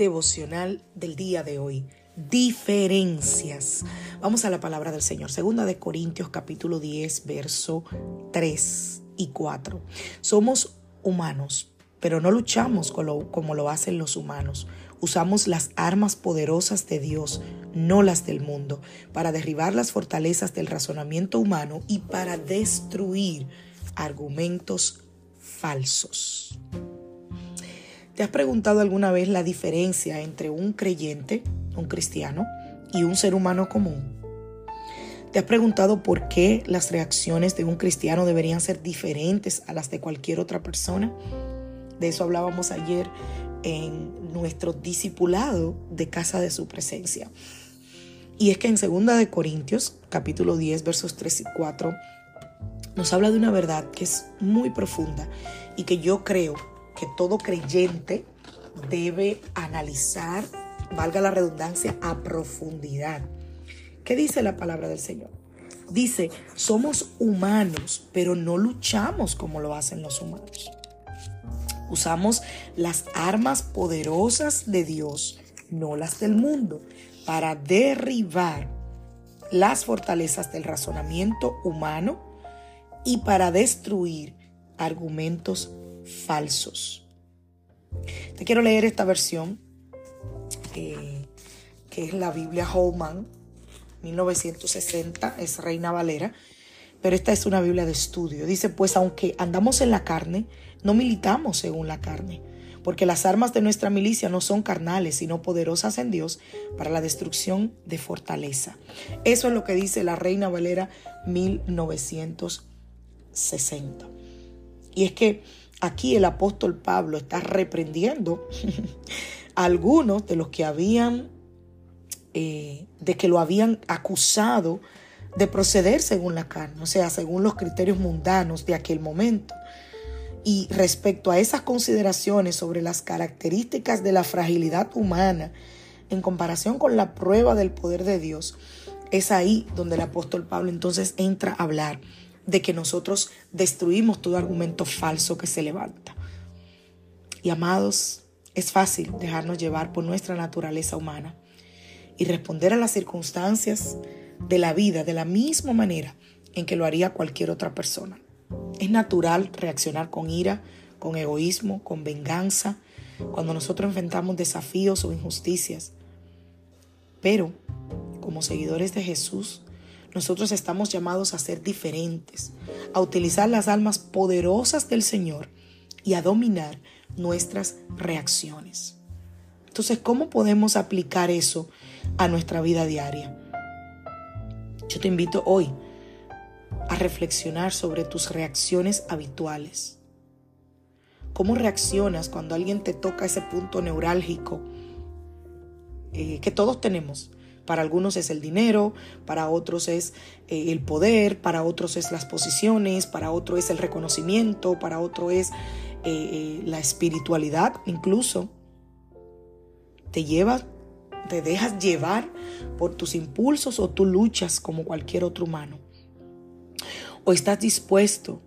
Devocional del día de hoy. Diferencias. Vamos a la palabra del Señor. Segunda de Corintios capítulo 10, verso 3 y 4. Somos humanos, pero no luchamos como lo hacen los humanos. Usamos las armas poderosas de Dios, no las del mundo, para derribar las fortalezas del razonamiento humano y para destruir argumentos falsos. ¿Te has preguntado alguna vez la diferencia entre un creyente, un cristiano, y un ser humano común? ¿Te has preguntado por qué las reacciones de un cristiano deberían ser diferentes a las de cualquier otra persona? De eso hablábamos ayer en nuestro discipulado de casa de su presencia. Y es que en 2 de Corintios, capítulo 10, versos 3 y 4, nos habla de una verdad que es muy profunda y que yo creo que todo creyente debe analizar, valga la redundancia, a profundidad. ¿Qué dice la palabra del Señor? Dice, somos humanos, pero no luchamos como lo hacen los humanos. Usamos las armas poderosas de Dios, no las del mundo, para derribar las fortalezas del razonamiento humano y para destruir argumentos falsos. Te quiero leer esta versión, eh, que es la Biblia Holman, 1960, es Reina Valera, pero esta es una Biblia de estudio. Dice, pues aunque andamos en la carne, no militamos según la carne, porque las armas de nuestra milicia no son carnales, sino poderosas en Dios para la destrucción de fortaleza. Eso es lo que dice la Reina Valera 1960. Y es que aquí el apóstol Pablo está reprendiendo a algunos de los que habían, eh, de que lo habían acusado de proceder según la carne, o sea, según los criterios mundanos de aquel momento. Y respecto a esas consideraciones sobre las características de la fragilidad humana en comparación con la prueba del poder de Dios, es ahí donde el apóstol Pablo entonces entra a hablar de que nosotros destruimos todo argumento falso que se levanta. Y amados, es fácil dejarnos llevar por nuestra naturaleza humana y responder a las circunstancias de la vida de la misma manera en que lo haría cualquier otra persona. Es natural reaccionar con ira, con egoísmo, con venganza, cuando nosotros enfrentamos desafíos o injusticias. Pero, como seguidores de Jesús, nosotros estamos llamados a ser diferentes, a utilizar las almas poderosas del Señor y a dominar nuestras reacciones. Entonces, ¿cómo podemos aplicar eso a nuestra vida diaria? Yo te invito hoy a reflexionar sobre tus reacciones habituales. ¿Cómo reaccionas cuando alguien te toca ese punto neurálgico eh, que todos tenemos? Para algunos es el dinero, para otros es eh, el poder, para otros es las posiciones, para otro es el reconocimiento, para otro es eh, eh, la espiritualidad incluso. Te llevas, te dejas llevar por tus impulsos o tú luchas como cualquier otro humano. O estás dispuesto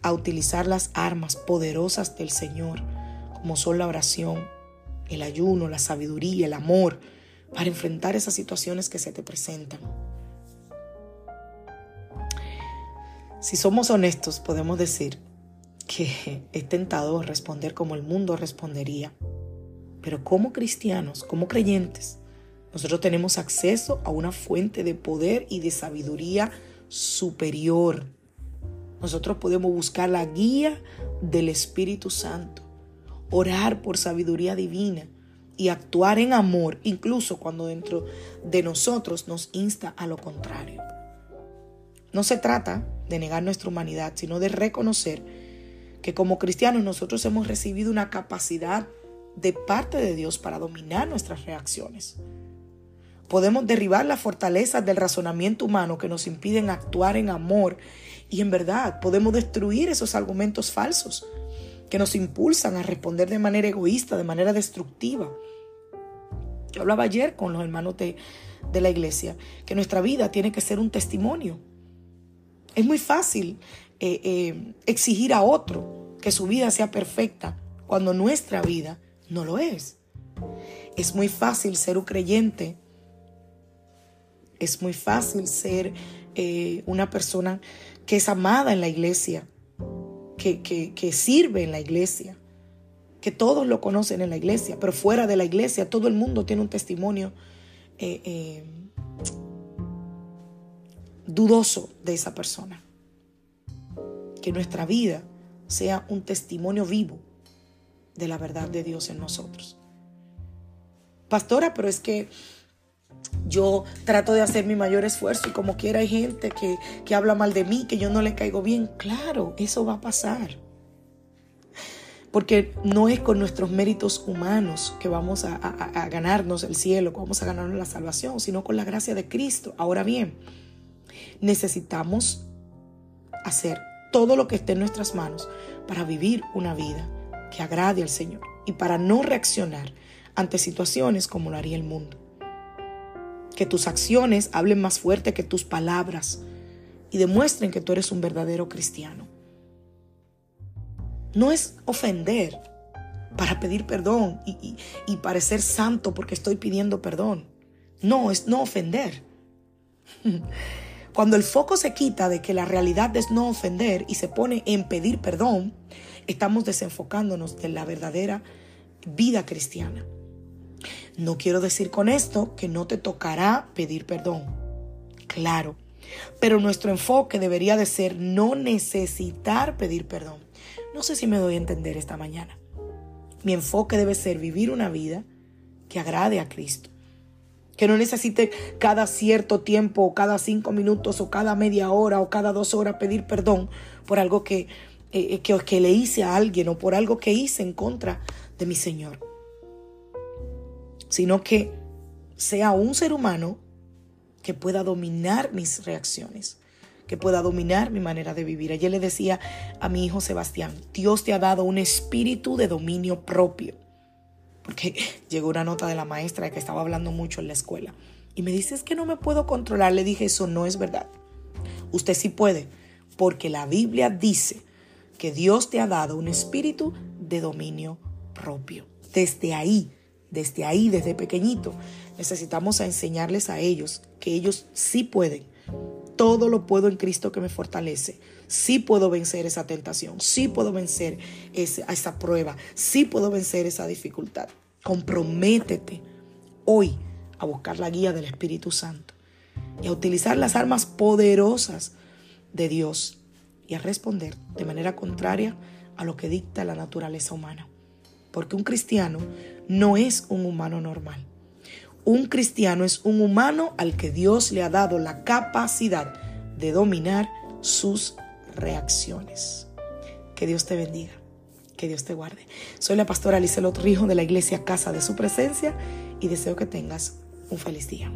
a utilizar las armas poderosas del Señor, como son la oración, el ayuno, la sabiduría, el amor, para enfrentar esas situaciones que se te presentan. Si somos honestos, podemos decir que es tentado responder como el mundo respondería. Pero como cristianos, como creyentes, nosotros tenemos acceso a una fuente de poder y de sabiduría superior. Nosotros podemos buscar la guía del Espíritu Santo, orar por sabiduría divina y actuar en amor, incluso cuando dentro de nosotros nos insta a lo contrario. No se trata de negar nuestra humanidad, sino de reconocer que como cristianos nosotros hemos recibido una capacidad de parte de Dios para dominar nuestras reacciones. Podemos derribar las fortalezas del razonamiento humano que nos impiden actuar en amor y en verdad podemos destruir esos argumentos falsos que nos impulsan a responder de manera egoísta, de manera destructiva. Yo hablaba ayer con los hermanos de, la iglesia que nuestra vida tiene que ser un testimonio. Es muy fácil eh, eh, exigir a otro que su vida sea perfecta cuando nuestra vida no lo es. Es muy fácil ser un creyente. Es muy fácil ser eh, una persona que es amada en la iglesia, que, sirve en la iglesia, que todos lo conocen en la iglesia, pero fuera de la iglesia todo el mundo tiene un testimonio dudoso de esa persona. Que nuestra vida sea un testimonio vivo de la verdad de Dios en nosotros. Pastora, pero es que yo trato de hacer mi mayor esfuerzo y como quiera hay gente que, que habla mal de mí, que yo no le caigo bien. Claro, eso va a pasar. Porque no es con nuestros méritos humanos que vamos a, ganarnos el cielo, que vamos a ganarnos la salvación, sino con la gracia de Cristo. Ahora bien, necesitamos hacer todo lo que esté en nuestras manos para vivir una vida que agrade al Señor y para no reaccionar ante situaciones como lo haría el mundo. Que tus acciones hablen más fuerte que tus palabras y demuestren que tú eres un verdadero cristiano. No es ofender para pedir perdón y, y parecer santo porque estoy pidiendo perdón. No, es no ofender. Cuando el foco se quita de que la realidad es no ofender y se pone en pedir perdón, estamos desenfocándonos de la verdadera vida cristiana. No quiero decir con esto que no te tocará pedir perdón. Claro, pero nuestro enfoque debería de ser no necesitar pedir perdón. No sé si me doy a entender esta mañana. Mi enfoque debe ser vivir una vida que agrade a Cristo que no necesite cada cierto tiempo o cada cinco minutos o cada media hora o cada dos horas pedir perdón por algo que, eh, que, que le hice a alguien o por algo que hice en contra de mi Señor, sino que sea un ser humano que pueda dominar mis reacciones, que pueda dominar mi manera de vivir. Ayer le decía a mi hijo Sebastián, Dios te ha dado un espíritu de dominio propio porque llegó una nota de la maestra que estaba hablando mucho en la escuela. Y me dice, es que no me puedo controlar. Le dije, eso no es verdad. Usted sí puede, porque la Biblia dice que Dios te ha dado un espíritu de dominio propio. Desde ahí, desde ahí, desde pequeñito, necesitamos enseñarles a ellos que ellos sí pueden. Todo lo puedo en Cristo que me fortalece. Sí puedo vencer esa tentación, sí puedo vencer esa, esa prueba, sí puedo vencer esa dificultad. Comprométete hoy a buscar la guía del Espíritu Santo y a utilizar las armas poderosas de Dios y a responder de manera contraria a lo que dicta la naturaleza humana. Porque un cristiano no es un humano normal. Un cristiano es un humano al que Dios le ha dado la capacidad de dominar sus reacciones. Que Dios te bendiga. Que Dios te guarde. Soy la pastora Alice Rijo de la iglesia Casa de Su Presencia y deseo que tengas un feliz día.